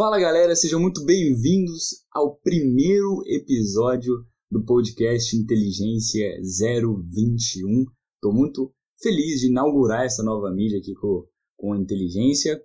Fala galera, sejam muito bem-vindos ao primeiro episódio do podcast Inteligência 021. Estou muito feliz de inaugurar essa nova mídia aqui com, com inteligência.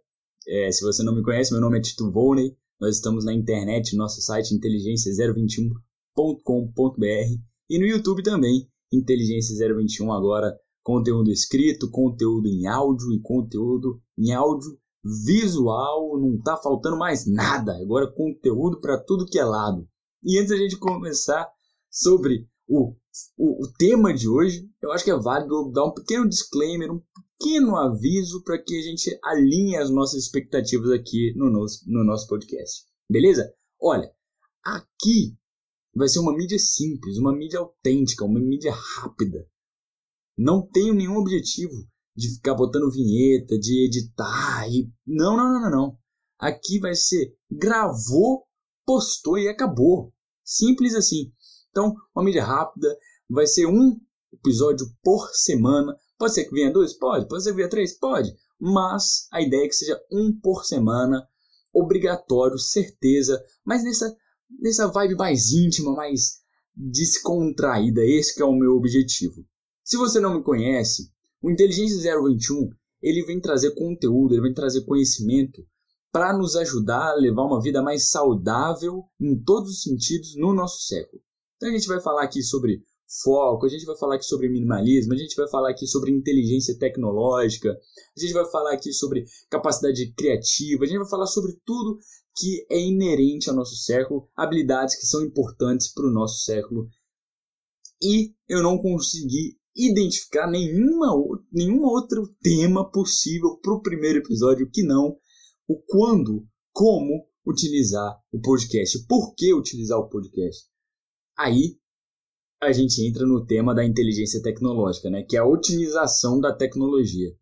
É, se você não me conhece, meu nome é Tito Volney. Nós estamos na internet, nosso site inteligência021.com.br e no YouTube também, Inteligência 021 agora, conteúdo escrito, conteúdo em áudio e conteúdo em áudio visual, não tá faltando mais nada. Agora conteúdo para tudo que é lado. E antes da gente começar sobre o, o, o, tema de hoje, eu acho que é válido dar um pequeno disclaimer, um pequeno aviso para que a gente alinhe as nossas expectativas aqui no nosso, no nosso podcast. Beleza? Olha, aqui vai ser uma mídia simples, uma mídia autêntica, uma mídia rápida. Não tenho nenhum objetivo de ficar botando vinheta, de editar e não, não, não, não, não. Aqui vai ser gravou, postou e acabou. Simples assim. Então, uma mídia rápida, vai ser um episódio por semana. Pode ser que venha dois? Pode. Pode ser que venha três? Pode. Mas a ideia é que seja um por semana, obrigatório, certeza, mas nessa, nessa vibe mais íntima, mais descontraída. Esse é o meu objetivo. Se você não me conhece, o Inteligência 021 ele vem trazer conteúdo, ele vem trazer conhecimento para nos ajudar a levar uma vida mais saudável em todos os sentidos no nosso século. Então a gente vai falar aqui sobre foco, a gente vai falar aqui sobre minimalismo, a gente vai falar aqui sobre inteligência tecnológica, a gente vai falar aqui sobre capacidade criativa, a gente vai falar sobre tudo que é inerente ao nosso século, habilidades que são importantes para o nosso século. E eu não consegui identificar nenhuma, nenhum outro tema possível para o primeiro episódio que não o quando, como utilizar o podcast, por que utilizar o podcast. Aí a gente entra no tema da inteligência tecnológica, né? que é a otimização da tecnologia.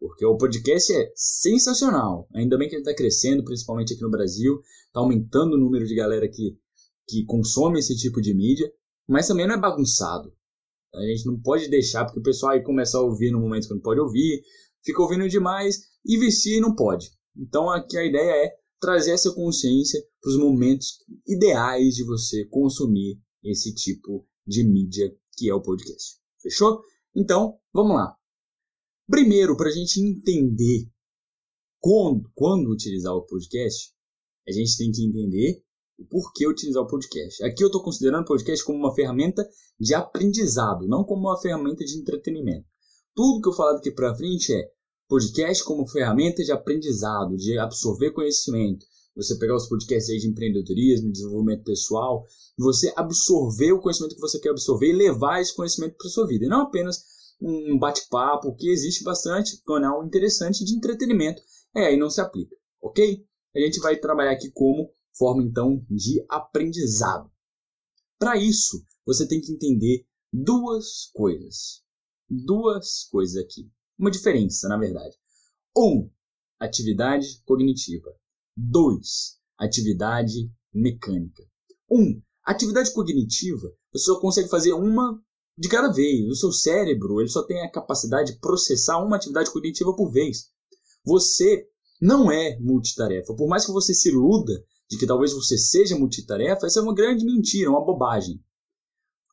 Porque o podcast é sensacional. Ainda bem que ele está crescendo, principalmente aqui no Brasil. Está aumentando o número de galera que, que consome esse tipo de mídia. Mas também não é bagunçado. A gente não pode deixar, porque o pessoal aí começa a ouvir no momento que não pode ouvir, fica ouvindo demais e vicia e não pode. Então aqui a ideia é trazer essa consciência para os momentos ideais de você consumir esse tipo de mídia que é o podcast. Fechou? Então, vamos lá. Primeiro, para a gente entender quando, quando utilizar o podcast, a gente tem que entender o porquê utilizar o podcast. Aqui eu estou considerando o podcast como uma ferramenta de aprendizado, não como uma ferramenta de entretenimento. Tudo que eu falar daqui para frente é podcast como ferramenta de aprendizado, de absorver conhecimento. Você pegar os podcasts aí de empreendedorismo, desenvolvimento pessoal, você absorver o conhecimento que você quer absorver e levar esse conhecimento para sua vida. E não apenas um bate-papo, que existe bastante canal interessante de entretenimento. É, aí não se aplica, ok? A gente vai trabalhar aqui como forma então de aprendizado. Para isso, você tem que entender duas coisas. Duas coisas aqui. Uma diferença, na verdade. Um, atividade cognitiva. Dois, atividade mecânica. Um, atividade cognitiva, você só consegue fazer uma de cada vez. O seu cérebro ele só tem a capacidade de processar uma atividade cognitiva por vez. Você não é multitarefa. Por mais que você se iluda de que talvez você seja multitarefa, essa é uma grande mentira, uma bobagem.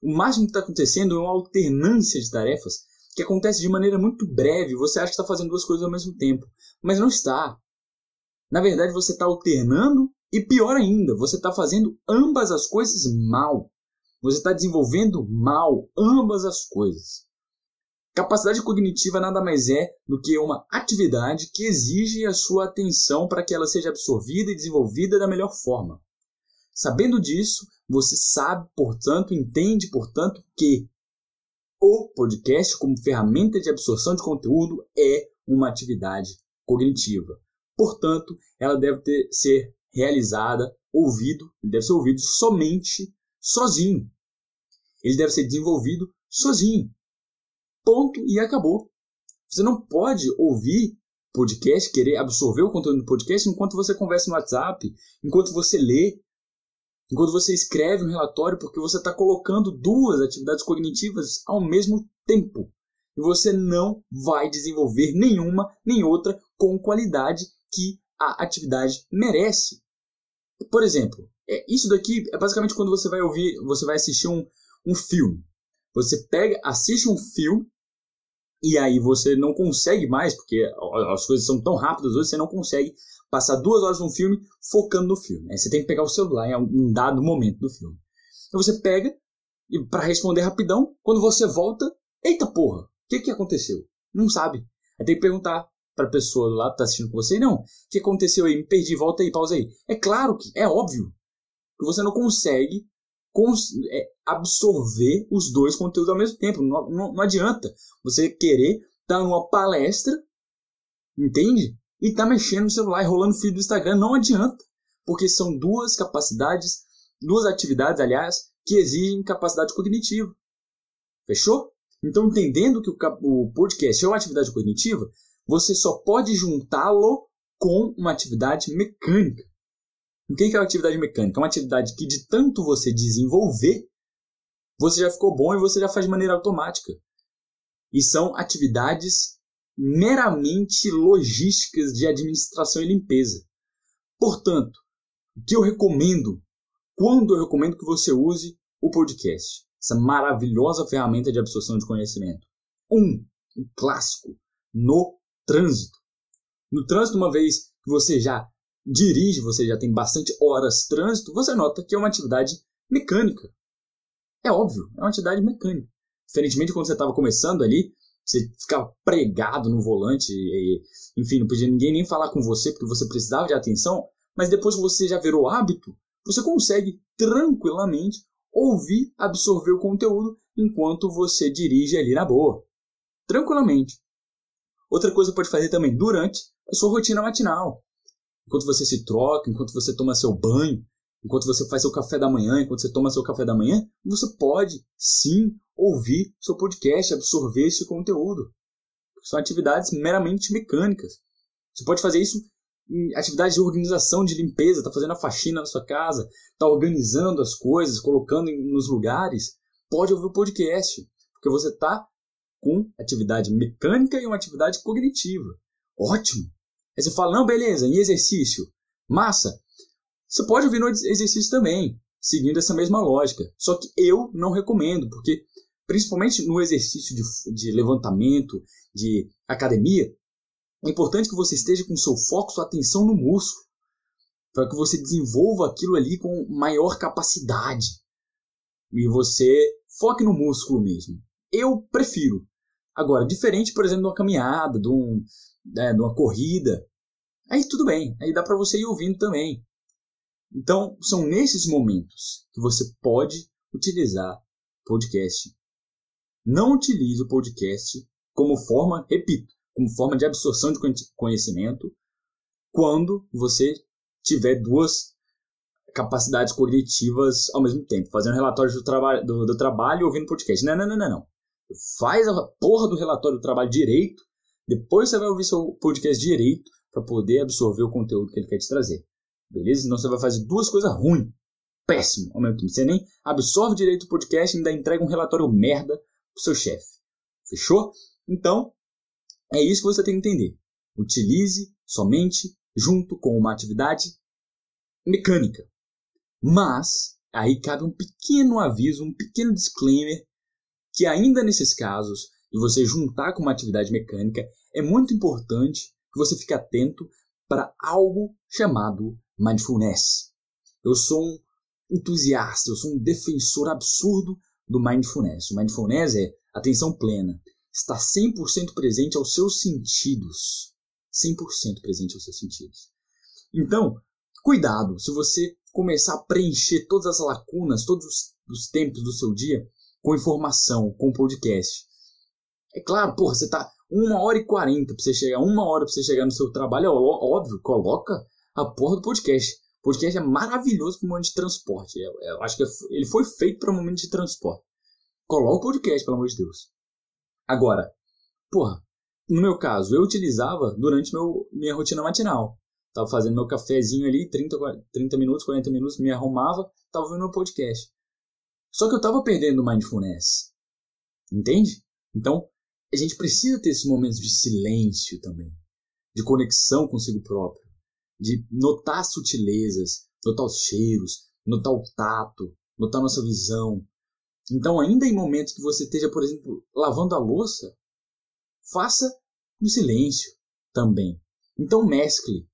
O máximo que está acontecendo é uma alternância de tarefas que acontece de maneira muito breve. Você acha que está fazendo duas coisas ao mesmo tempo, mas não está. Na verdade, você está alternando e pior ainda, você está fazendo ambas as coisas mal. Você está desenvolvendo mal ambas as coisas. Capacidade cognitiva nada mais é do que uma atividade que exige a sua atenção para que ela seja absorvida e desenvolvida da melhor forma. Sabendo disso, você sabe, portanto, entende, portanto, que o podcast, como ferramenta de absorção de conteúdo, é uma atividade cognitiva. Portanto, ela deve ter, ser realizada, ouvido, deve ser ouvido somente sozinho. Ele deve ser desenvolvido sozinho. Ponto e acabou. Você não pode ouvir podcast, querer absorver o conteúdo do podcast enquanto você conversa no WhatsApp, enquanto você lê, enquanto você escreve um relatório, porque você está colocando duas atividades cognitivas ao mesmo tempo. E você não vai desenvolver nenhuma nem outra com qualidade que a atividade merece. Por exemplo, é, isso daqui é basicamente quando você vai ouvir, você vai assistir um, um filme. Você pega, assiste um filme e aí você não consegue mais, porque as coisas são tão rápidas hoje, você não consegue passar duas horas num filme focando no filme. Aí você tem que pegar o celular em um dado momento do filme. Então você pega e para responder rapidão, quando você volta, eita porra, o que que aconteceu? Não sabe. Aí tem que perguntar para a pessoa lado que tá assistindo com você, não, o que aconteceu aí? Me perdi, volta aí, pausa aí. É claro que é óbvio que você não consegue absorver os dois conteúdos ao mesmo tempo. Não, não, não adianta você querer estar tá numa palestra, entende? E tá mexendo no celular e rolando feed do Instagram. Não adianta. Porque são duas capacidades, duas atividades, aliás, que exigem capacidade cognitiva. Fechou? Então, entendendo que o podcast é uma atividade cognitiva, você só pode juntá-lo com uma atividade mecânica. O que é uma atividade mecânica? É uma atividade que, de tanto você desenvolver, você já ficou bom e você já faz de maneira automática. E são atividades meramente logísticas de administração e limpeza. Portanto, o que eu recomendo, quando eu recomendo que você use o podcast, essa maravilhosa ferramenta de absorção de conhecimento. Um, um clássico, no trânsito. No trânsito, uma vez que você já dirige, você já tem bastante horas de trânsito, você nota que é uma atividade mecânica. É óbvio, é uma atividade mecânica. Diferentemente quando você estava começando ali, você ficava pregado no volante, e, enfim, não podia ninguém nem falar com você porque você precisava de atenção, mas depois que você já virou hábito, você consegue tranquilamente ouvir, absorver o conteúdo enquanto você dirige ali na boa. Tranquilamente. Outra coisa que pode fazer também durante a sua rotina matinal enquanto você se troca, enquanto você toma seu banho, enquanto você faz seu café da manhã, enquanto você toma seu café da manhã, você pode sim ouvir seu podcast, absorver esse conteúdo. São atividades meramente mecânicas. Você pode fazer isso em atividades de organização, de limpeza, está fazendo a faxina na sua casa, está organizando as coisas, colocando nos lugares. Pode ouvir o podcast, porque você está com atividade mecânica e uma atividade cognitiva. Ótimo! Aí você fala, não, beleza, em exercício, massa. Você pode ouvir no exercício também, seguindo essa mesma lógica. Só que eu não recomendo, porque principalmente no exercício de, de levantamento, de academia, é importante que você esteja com seu foco, sua atenção no músculo, para que você desenvolva aquilo ali com maior capacidade. E você foque no músculo mesmo. Eu prefiro. Agora, diferente, por exemplo, de uma caminhada, de, um, né, de uma corrida, Aí tudo bem, aí dá para você ir ouvindo também. Então, são nesses momentos que você pode utilizar podcast. Não utilize o podcast como forma, repito, como forma de absorção de conhecimento quando você tiver duas capacidades cognitivas ao mesmo tempo, fazendo relatório do, traba do, do trabalho e ouvindo podcast. Não, não, não, não, não. Faz a porra do relatório do trabalho direito, depois você vai ouvir seu podcast direito, para poder absorver o conteúdo que ele quer te trazer. Beleza? Senão você vai fazer duas coisas ruins. Péssimo ao mesmo tempo. Você nem absorve direito o podcast e ainda entrega um relatório merda pro seu chefe. Fechou? Então, é isso que você tem que entender. Utilize somente junto com uma atividade mecânica. Mas, aí cabe um pequeno aviso, um pequeno disclaimer, que ainda nesses casos, de você juntar com uma atividade mecânica, é muito importante você fique atento para algo chamado mindfulness. Eu sou um entusiasta, eu sou um defensor absurdo do mindfulness. O mindfulness é atenção plena, está 100% presente aos seus sentidos. 100% presente aos seus sentidos. Então, cuidado, se você começar a preencher todas as lacunas, todos os, os tempos do seu dia com informação, com podcast. É claro, porra, você está uma hora e quarenta pra você chegar, uma hora pra você chegar no seu trabalho, é óbvio, coloca a porra do podcast. O podcast é maravilhoso para um momento de transporte. Eu, eu acho que é ele foi feito para um momento de transporte. Coloca o podcast, pelo amor de Deus. Agora, porra, no meu caso, eu utilizava durante meu, minha rotina matinal. Tava fazendo meu cafezinho ali, 30, 30 minutos, 40 minutos, me arrumava, tava vendo meu podcast. Só que eu tava perdendo o mindfulness. Entende? Então, a gente precisa ter esses momentos de silêncio também, de conexão consigo próprio, de notar sutilezas, notar os cheiros, notar o tato, notar nossa visão. Então, ainda em momentos que você esteja, por exemplo, lavando a louça, faça no silêncio também. Então, mescle.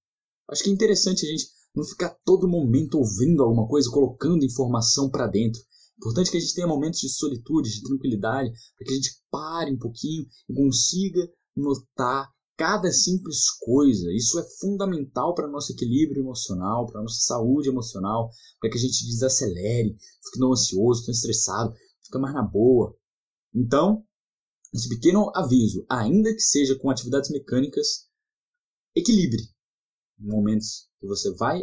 Acho que é interessante a gente não ficar todo momento ouvindo alguma coisa, colocando informação para dentro. Importante que a gente tenha momentos de solitude, de tranquilidade, para que a gente pare um pouquinho e consiga notar cada simples coisa. Isso é fundamental para nosso equilíbrio emocional, para nossa saúde emocional, para que a gente desacelere, fique não ansioso, tão estressado, fica mais na boa. Então, esse pequeno aviso, ainda que seja com atividades mecânicas, equilibre momentos que você vai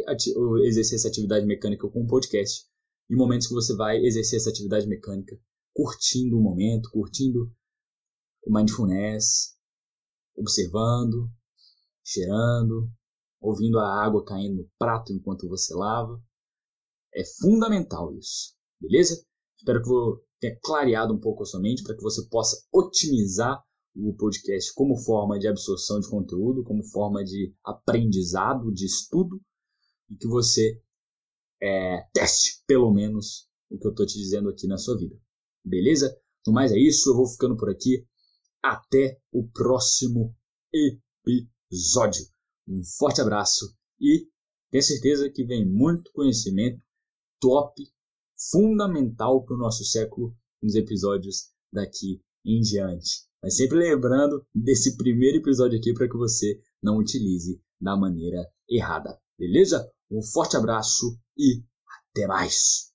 exercer essa atividade mecânica com um podcast e momentos que você vai exercer essa atividade mecânica curtindo o momento, curtindo o mindfulness, observando, cheirando, ouvindo a água caindo no prato enquanto você lava. É fundamental isso, beleza? Espero que eu tenha clareado um pouco a sua mente para que você possa otimizar o podcast como forma de absorção de conteúdo, como forma de aprendizado, de estudo, e que você é, teste pelo menos o que eu estou te dizendo aqui na sua vida. Beleza? No mais é isso, eu vou ficando por aqui. Até o próximo episódio. Um forte abraço e tenha certeza que vem muito conhecimento top, fundamental para o nosso século nos episódios daqui em diante. Mas sempre lembrando desse primeiro episódio aqui para que você não utilize da maneira errada. Beleza? Um forte abraço e até mais!